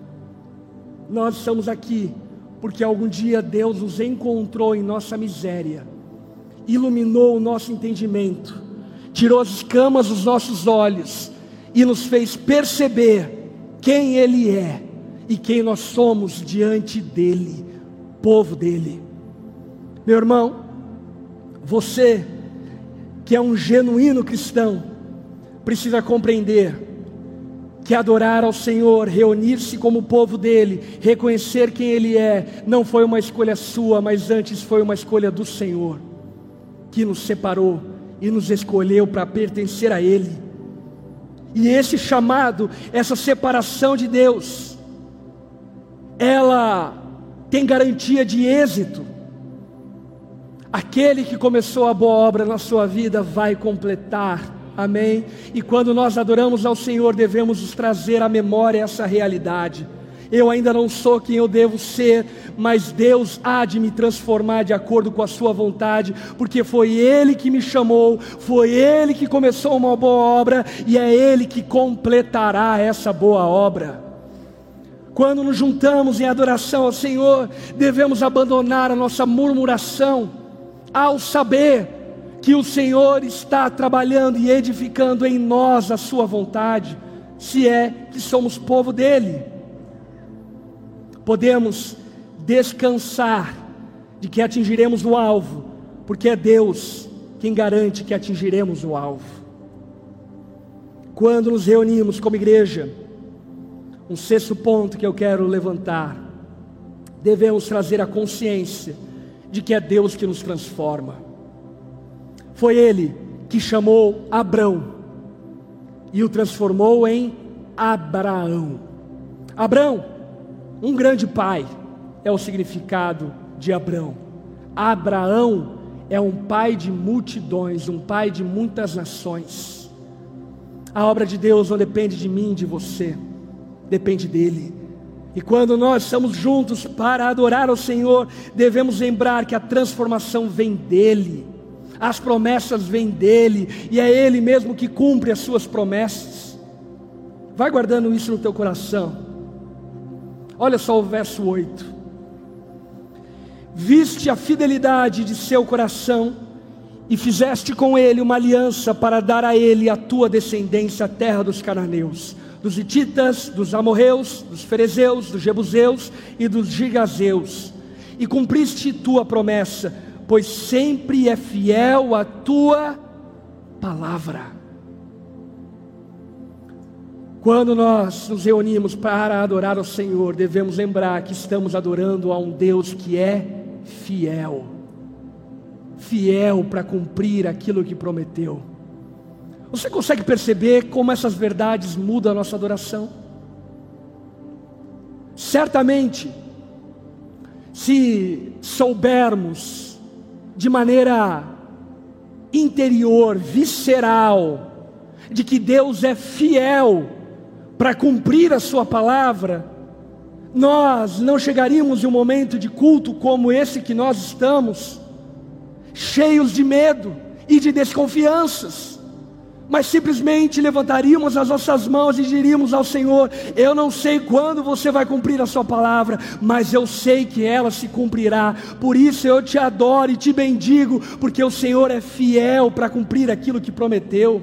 nós estamos aqui porque algum dia Deus nos encontrou em nossa miséria, iluminou o nosso entendimento, tirou as escamas dos nossos olhos e nos fez perceber quem Ele é e quem nós somos diante dEle, povo dEle. Meu irmão, você que é um genuíno cristão, precisa compreender que adorar ao Senhor, reunir-se como povo dele, reconhecer quem ele é, não foi uma escolha sua, mas antes foi uma escolha do Senhor, que nos separou e nos escolheu para pertencer a ele. E esse chamado, essa separação de Deus, ela tem garantia de êxito. Aquele que começou a boa obra na sua vida vai completar. Amém? E quando nós adoramos ao Senhor, devemos nos trazer à memória essa realidade. Eu ainda não sou quem eu devo ser, mas Deus há de me transformar de acordo com a Sua vontade, porque foi Ele que me chamou, foi Ele que começou uma boa obra e é Ele que completará essa boa obra. Quando nos juntamos em adoração ao Senhor, devemos abandonar a nossa murmuração, ao saber que o Senhor está trabalhando e edificando em nós a Sua vontade, se é que somos povo dEle. Podemos descansar de que atingiremos o alvo, porque é Deus quem garante que atingiremos o alvo. Quando nos reunimos como igreja, um sexto ponto que eu quero levantar: devemos trazer a consciência de que é Deus que nos transforma. Foi Ele que chamou Abrão e o transformou em Abraão. Abrão, um grande pai, é o significado de Abrão. Abraão é um pai de multidões, um pai de muitas nações. A obra de Deus não depende de mim, de você depende dEle. E quando nós estamos juntos para adorar ao Senhor, devemos lembrar que a transformação vem dEle, as promessas vêm dEle, e é Ele mesmo que cumpre as suas promessas. Vai guardando isso no teu coração. Olha só o verso 8. Viste a fidelidade de seu coração e fizeste com ele uma aliança para dar a ele a tua descendência, a terra dos cananeus dos Hititas, dos Amorreus, dos Ferezeus, dos Jebuseus e dos Gigazeus. E cumpriste tua promessa, pois sempre é fiel a tua palavra. Quando nós nos reunimos para adorar ao Senhor, devemos lembrar que estamos adorando a um Deus que é fiel fiel para cumprir aquilo que prometeu. Você consegue perceber como essas verdades mudam a nossa adoração? Certamente, se soubermos de maneira interior, visceral, de que Deus é fiel para cumprir a Sua palavra, nós não chegaríamos em um momento de culto como esse que nós estamos, cheios de medo e de desconfianças mas simplesmente levantaríamos as nossas mãos e diríamos ao Senhor: Eu não sei quando você vai cumprir a Sua palavra, mas eu sei que ela se cumprirá. Por isso eu te adoro e te bendigo, porque o Senhor é fiel para cumprir aquilo que prometeu.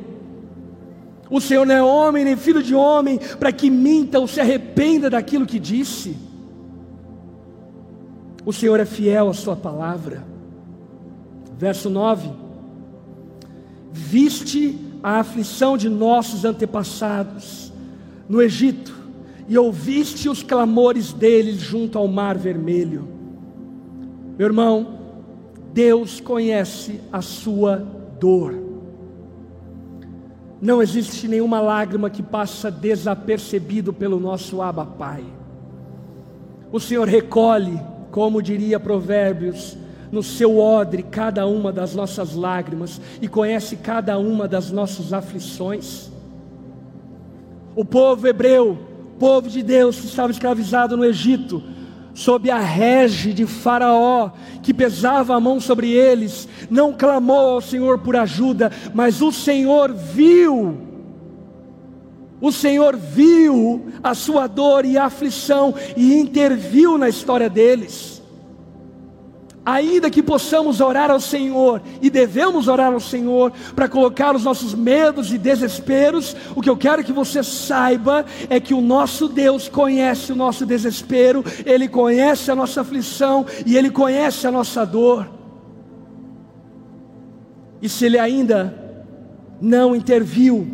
O Senhor não é homem nem filho de homem para que minta ou se arrependa daquilo que disse. O Senhor é fiel à Sua palavra. Verso 9: Viste a aflição de nossos antepassados no Egito e ouviste os clamores deles junto ao Mar Vermelho. Meu irmão, Deus conhece a sua dor. Não existe nenhuma lágrima que passa desapercebido pelo nosso Abba Pai. O Senhor recolhe, como diria Provérbios, no seu odre cada uma das nossas lágrimas e conhece cada uma das nossas aflições. O povo hebreu, povo de Deus que estava escravizado no Egito, sob a rege de Faraó, que pesava a mão sobre eles, não clamou ao Senhor por ajuda, mas o Senhor viu, o Senhor viu a sua dor e a aflição e interviu na história deles. Ainda que possamos orar ao Senhor, e devemos orar ao Senhor, para colocar os nossos medos e desesperos, o que eu quero que você saiba é que o nosso Deus conhece o nosso desespero, Ele conhece a nossa aflição e Ele conhece a nossa dor. E se Ele ainda não interviu,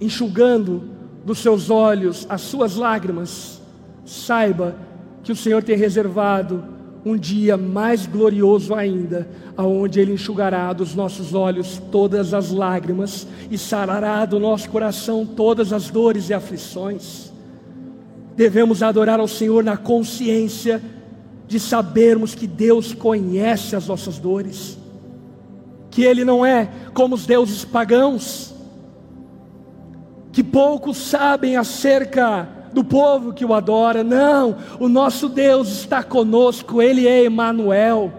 enxugando dos seus olhos as suas lágrimas, saiba que o Senhor tem reservado um dia mais glorioso ainda, aonde Ele enxugará dos nossos olhos todas as lágrimas e sarará do nosso coração todas as dores e aflições. Devemos adorar ao Senhor na consciência de sabermos que Deus conhece as nossas dores, que Ele não é como os deuses pagãos, que poucos sabem acerca do povo que o adora. Não, o nosso Deus está conosco, Ele é Emanuel.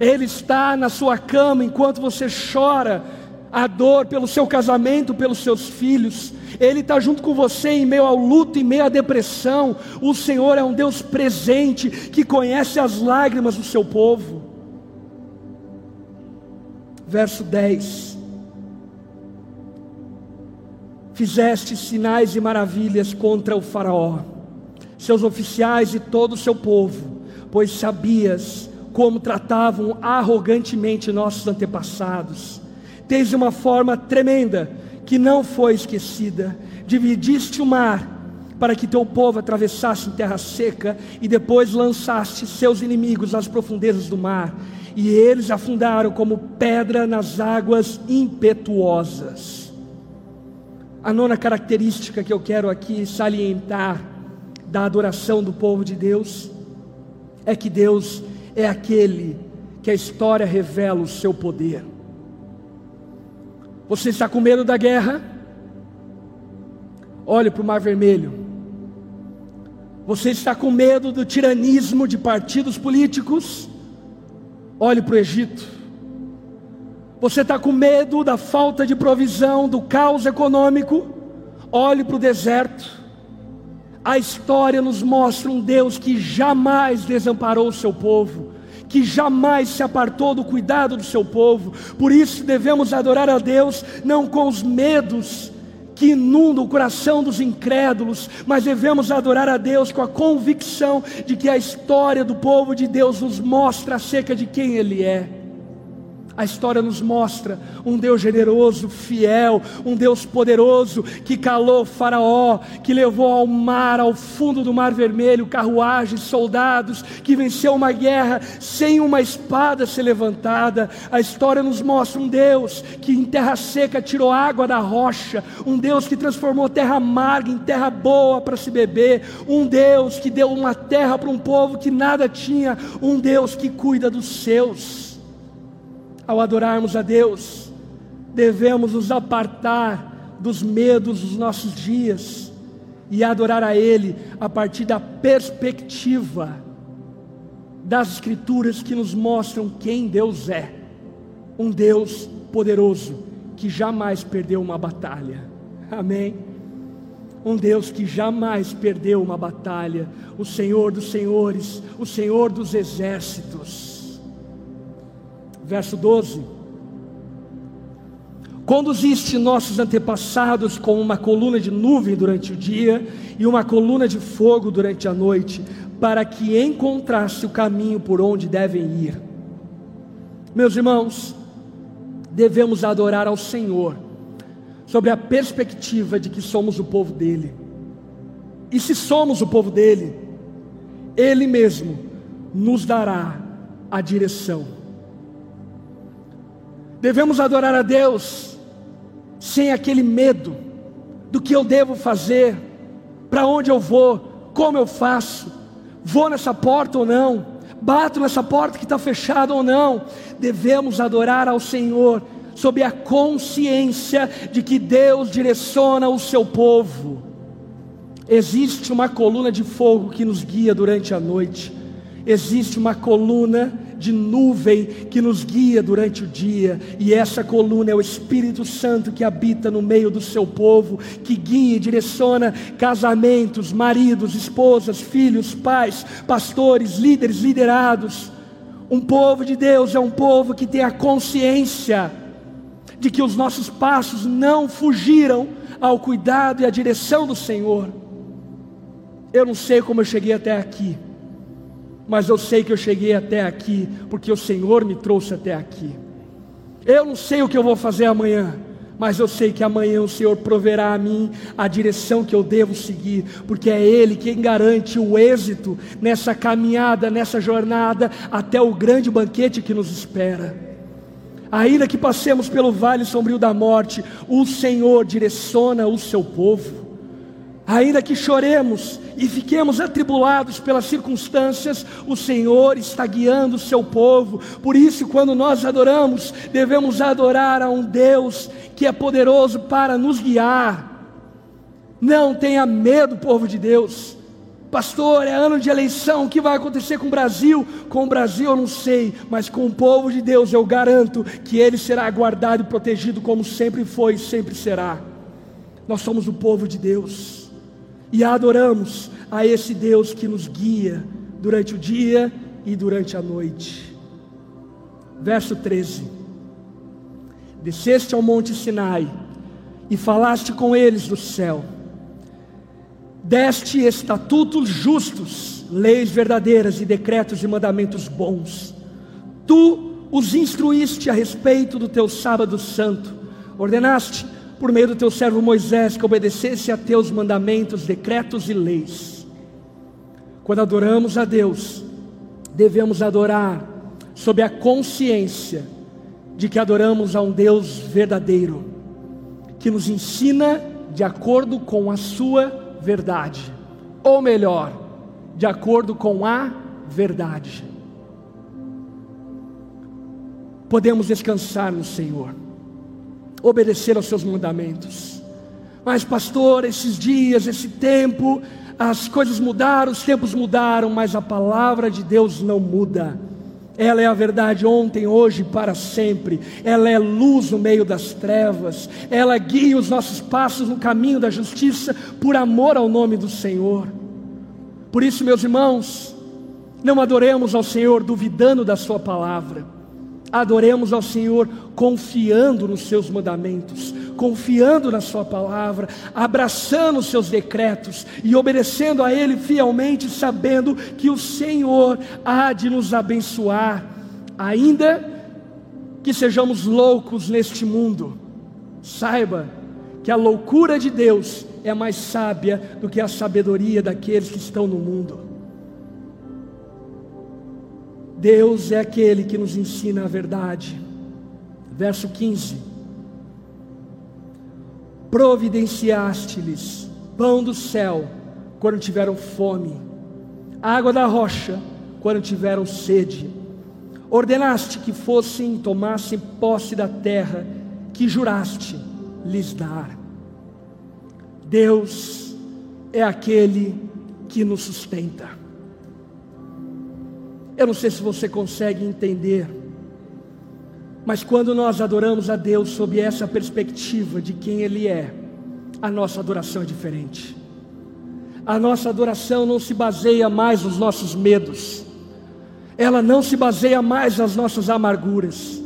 Ele está na sua cama enquanto você chora a dor pelo seu casamento, pelos seus filhos. Ele está junto com você em meio ao luto, em meio à depressão. O Senhor é um Deus presente que conhece as lágrimas do seu povo. Verso 10 fizeste sinais e maravilhas contra o Faraó, seus oficiais e todo o seu povo, pois sabias como tratavam arrogantemente nossos antepassados. Tens uma forma tremenda que não foi esquecida. Dividiste o mar para que teu povo atravessasse em terra seca e depois lançaste seus inimigos às profundezas do mar, e eles afundaram como pedra nas águas impetuosas. A nona característica que eu quero aqui salientar da adoração do povo de Deus é que Deus é aquele que a história revela o seu poder. Você está com medo da guerra? Olhe para o Mar Vermelho. Você está com medo do tiranismo de partidos políticos? Olhe para o Egito. Você está com medo da falta de provisão, do caos econômico? Olhe para o deserto. A história nos mostra um Deus que jamais desamparou o seu povo, que jamais se apartou do cuidado do seu povo. Por isso devemos adorar a Deus não com os medos que inunda o coração dos incrédulos, mas devemos adorar a Deus com a convicção de que a história do povo de Deus nos mostra acerca de quem Ele é. A história nos mostra um Deus generoso, fiel, um Deus poderoso que calou Faraó, que levou ao mar, ao fundo do Mar Vermelho, carruagens, soldados, que venceu uma guerra sem uma espada ser levantada. A história nos mostra um Deus que em terra seca tirou água da rocha, um Deus que transformou terra amarga em terra boa para se beber, um Deus que deu uma terra para um povo que nada tinha, um Deus que cuida dos seus ao adorarmos a Deus, devemos nos apartar dos medos dos nossos dias e adorar a Ele a partir da perspectiva das Escrituras que nos mostram quem Deus é um Deus poderoso que jamais perdeu uma batalha. Amém. Um Deus que jamais perdeu uma batalha, o Senhor dos senhores, o Senhor dos exércitos verso 12. Conduziste nossos antepassados com uma coluna de nuvem durante o dia e uma coluna de fogo durante a noite, para que encontrasse o caminho por onde devem ir. Meus irmãos, devemos adorar ao Senhor, sobre a perspectiva de que somos o povo dele. E se somos o povo dele, ele mesmo nos dará a direção. Devemos adorar a Deus sem aquele medo do que eu devo fazer, para onde eu vou, como eu faço, vou nessa porta ou não, bato nessa porta que está fechada ou não. Devemos adorar ao Senhor sob a consciência de que Deus direciona o seu povo. Existe uma coluna de fogo que nos guia durante a noite, existe uma coluna de nuvem que nos guia durante o dia, e essa coluna é o Espírito Santo que habita no meio do seu povo, que guia e direciona casamentos, maridos, esposas, filhos, pais, pastores, líderes, liderados. Um povo de Deus é um povo que tem a consciência de que os nossos passos não fugiram ao cuidado e à direção do Senhor. Eu não sei como eu cheguei até aqui mas eu sei que eu cheguei até aqui porque o Senhor me trouxe até aqui. Eu não sei o que eu vou fazer amanhã, mas eu sei que amanhã o Senhor proverá a mim a direção que eu devo seguir, porque é Ele quem garante o êxito nessa caminhada, nessa jornada até o grande banquete que nos espera. Ainda que passemos pelo vale sombrio da morte, o Senhor direciona o seu povo. Ainda que choremos e fiquemos atribulados pelas circunstâncias, o Senhor está guiando o seu povo. Por isso, quando nós adoramos, devemos adorar a um Deus que é poderoso para nos guiar. Não tenha medo, povo de Deus. Pastor, é ano de eleição, o que vai acontecer com o Brasil? Com o Brasil eu não sei, mas com o povo de Deus eu garanto que ele será guardado e protegido como sempre foi e sempre será. Nós somos o povo de Deus e adoramos a esse Deus que nos guia durante o dia e durante a noite. Verso 13: Desceste ao monte Sinai e falaste com eles do céu, deste estatutos justos, leis verdadeiras e decretos e mandamentos bons. Tu os instruíste a respeito do teu sábado santo, ordenaste por meio do teu servo Moisés, que obedecesse a teus mandamentos, decretos e leis. Quando adoramos a Deus, devemos adorar sob a consciência de que adoramos a um Deus verdadeiro, que nos ensina de acordo com a sua verdade, ou melhor, de acordo com a verdade. Podemos descansar no Senhor obedecer aos seus mandamentos. Mas, pastor, esses dias, esse tempo, as coisas mudaram, os tempos mudaram, mas a palavra de Deus não muda. Ela é a verdade ontem, hoje e para sempre. Ela é luz no meio das trevas. Ela guia os nossos passos no caminho da justiça por amor ao nome do Senhor. Por isso, meus irmãos, não adoremos ao Senhor duvidando da Sua palavra Adoremos ao Senhor confiando nos seus mandamentos, confiando na Sua palavra, abraçando os seus decretos e obedecendo a Ele fielmente, sabendo que o Senhor há de nos abençoar, ainda que sejamos loucos neste mundo. Saiba que a loucura de Deus é mais sábia do que a sabedoria daqueles que estão no mundo. Deus é aquele que nos ensina a verdade. Verso 15: Providenciaste-lhes pão do céu quando tiveram fome, água da rocha quando tiveram sede. Ordenaste que fossem tomassem posse da terra que juraste lhes dar. Deus é aquele que nos sustenta. Eu não sei se você consegue entender, mas quando nós adoramos a Deus sob essa perspectiva de quem Ele é, a nossa adoração é diferente. A nossa adoração não se baseia mais nos nossos medos, ela não se baseia mais nas nossas amarguras.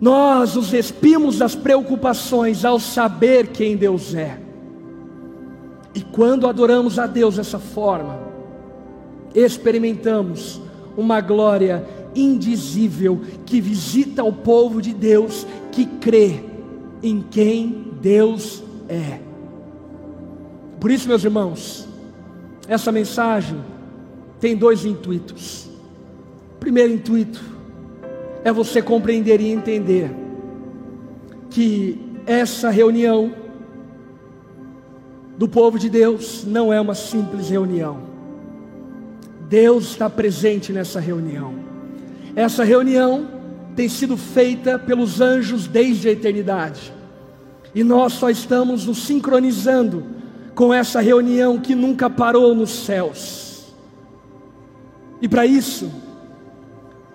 Nós os despimos das preocupações ao saber quem Deus é. E quando adoramos a Deus dessa forma, experimentamos uma glória indizível que visita o povo de Deus que crê em quem Deus é. Por isso, meus irmãos, essa mensagem tem dois intuitos. primeiro intuito é você compreender e entender que essa reunião do povo de Deus não é uma simples reunião. Deus está presente nessa reunião. Essa reunião tem sido feita pelos anjos desde a eternidade. E nós só estamos nos sincronizando com essa reunião que nunca parou nos céus. E para isso,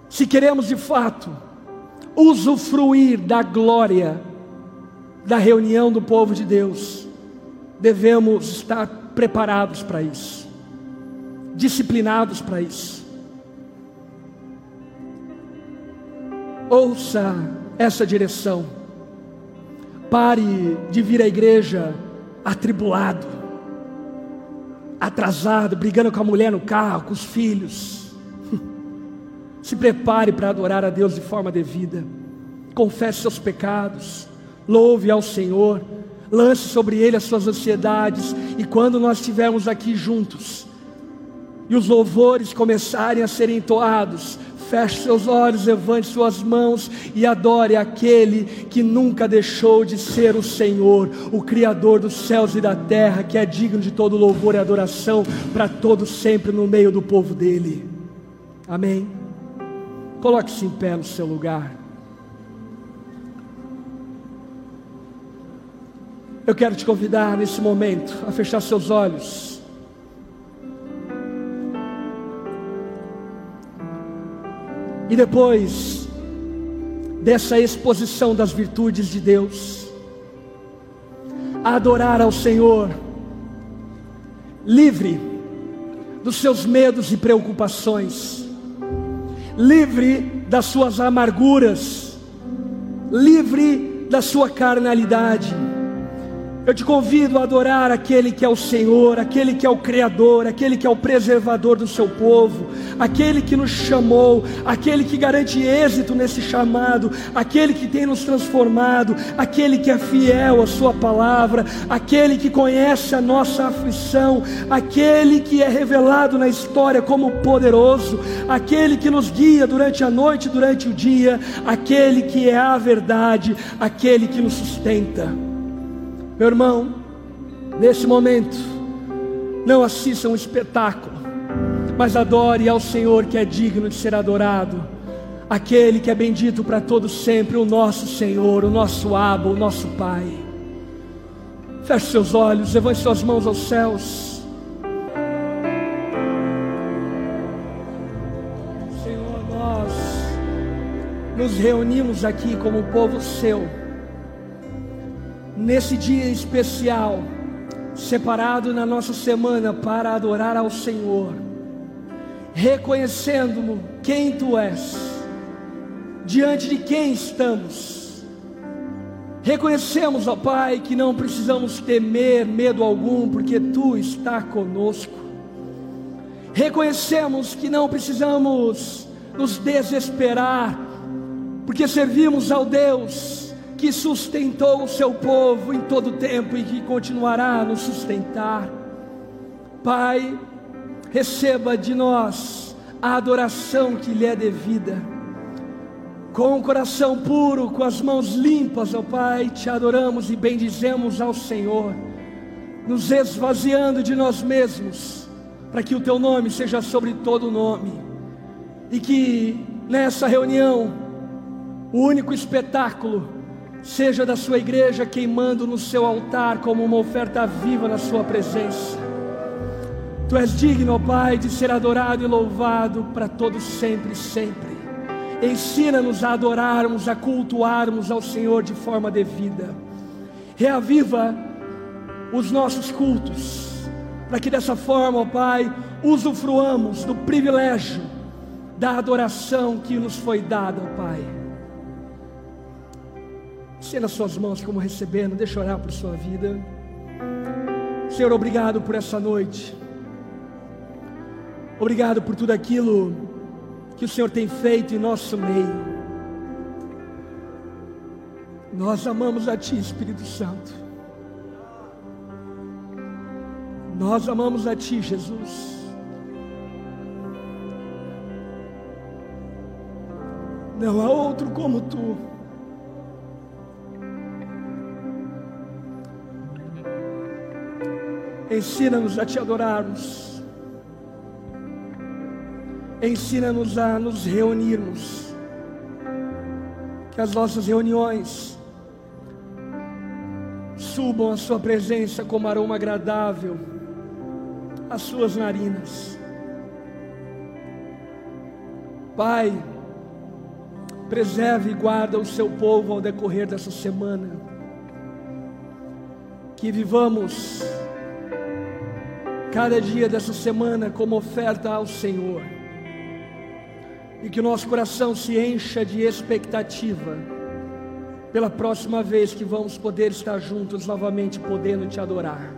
se queremos de fato usufruir da glória da reunião do povo de Deus, devemos estar preparados para isso, disciplinados para isso. Ouça essa direção, pare de vir à igreja atribulado, atrasado, brigando com a mulher no carro, com os filhos (laughs) se prepare para adorar a Deus de forma devida. Confesse seus pecados. Louve ao Senhor. Lance sobre Ele as suas ansiedades. E quando nós estivermos aqui juntos, e os louvores começarem a serem entoados, feche seus olhos, levante suas mãos e adore aquele que nunca deixou de ser o Senhor, o Criador dos céus e da terra, que é digno de todo louvor e adoração para todos sempre no meio do povo dele. Amém. Coloque-se em pé no seu lugar. Eu quero te convidar nesse momento a fechar seus olhos. E depois dessa exposição das virtudes de Deus, adorar ao Senhor, livre dos seus medos e preocupações livre das suas amarguras, livre da sua carnalidade eu te convido a adorar aquele que é o Senhor, aquele que é o Criador, aquele que é o preservador do seu povo, aquele que nos chamou, aquele que garante êxito nesse chamado, aquele que tem nos transformado, aquele que é fiel à Sua palavra, aquele que conhece a nossa aflição, aquele que é revelado na história como poderoso, aquele que nos guia durante a noite, durante o dia, aquele que é a verdade, aquele que nos sustenta. Meu irmão, nesse momento, não assista um espetáculo, mas adore ao Senhor que é digno de ser adorado, aquele que é bendito para todos sempre, o nosso Senhor, o nosso Abba, o nosso Pai. Feche seus olhos, levante suas mãos aos céus. Senhor, nós nos reunimos aqui como povo seu nesse dia especial, separado na nossa semana para adorar ao Senhor, reconhecendo quem Tu és, diante de quem estamos, Reconhecemos, ó Pai, que não precisamos temer medo algum, porque Tu está conosco. Reconhecemos que não precisamos nos desesperar, porque servimos ao Deus que sustentou o seu povo em todo tempo e que continuará a nos sustentar. Pai, receba de nós a adoração que lhe é devida. Com o coração puro, com as mãos limpas, ó Pai, te adoramos e bendizemos ao Senhor, nos esvaziando de nós mesmos, para que o teu nome seja sobre todo nome, e que nessa reunião, o único espetáculo seja da sua igreja queimando no seu altar como uma oferta viva na sua presença. Tu és digno, ó Pai, de ser adorado e louvado para todos sempre e sempre. Ensina-nos a adorarmos, a cultuarmos ao Senhor de forma devida. Reaviva os nossos cultos, para que dessa forma, ó Pai, usufruamos do privilégio da adoração que nos foi dada, ó Pai. Estenda suas mãos como recebendo, deixa eu orar por sua vida. Senhor, obrigado por essa noite. Obrigado por tudo aquilo que o Senhor tem feito em nosso meio. Nós amamos a Ti, Espírito Santo. Nós amamos a Ti, Jesus. Não há outro como Tu. Ensina-nos a Te adorarmos. Ensina-nos a nos reunirmos. Que as nossas reuniões subam a Sua presença como aroma agradável às Suas narinas. Pai, preserve e guarda o Seu povo ao decorrer dessa semana. Que vivamos cada dia dessa semana como oferta ao Senhor e que o nosso coração se encha de expectativa pela próxima vez que vamos poder estar juntos novamente, podendo te adorar.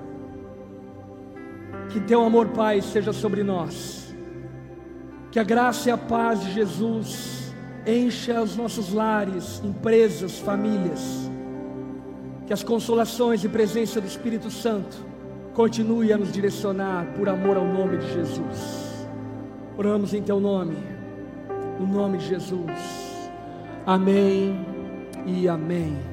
Que teu amor, Pai, seja sobre nós. Que a graça e a paz de Jesus encha os nossos lares, empresas, famílias. Que as consolações e presença do Espírito Santo continue a nos direcionar por amor ao nome de Jesus. Oramos em teu nome no nome de Jesus. Amém e amém.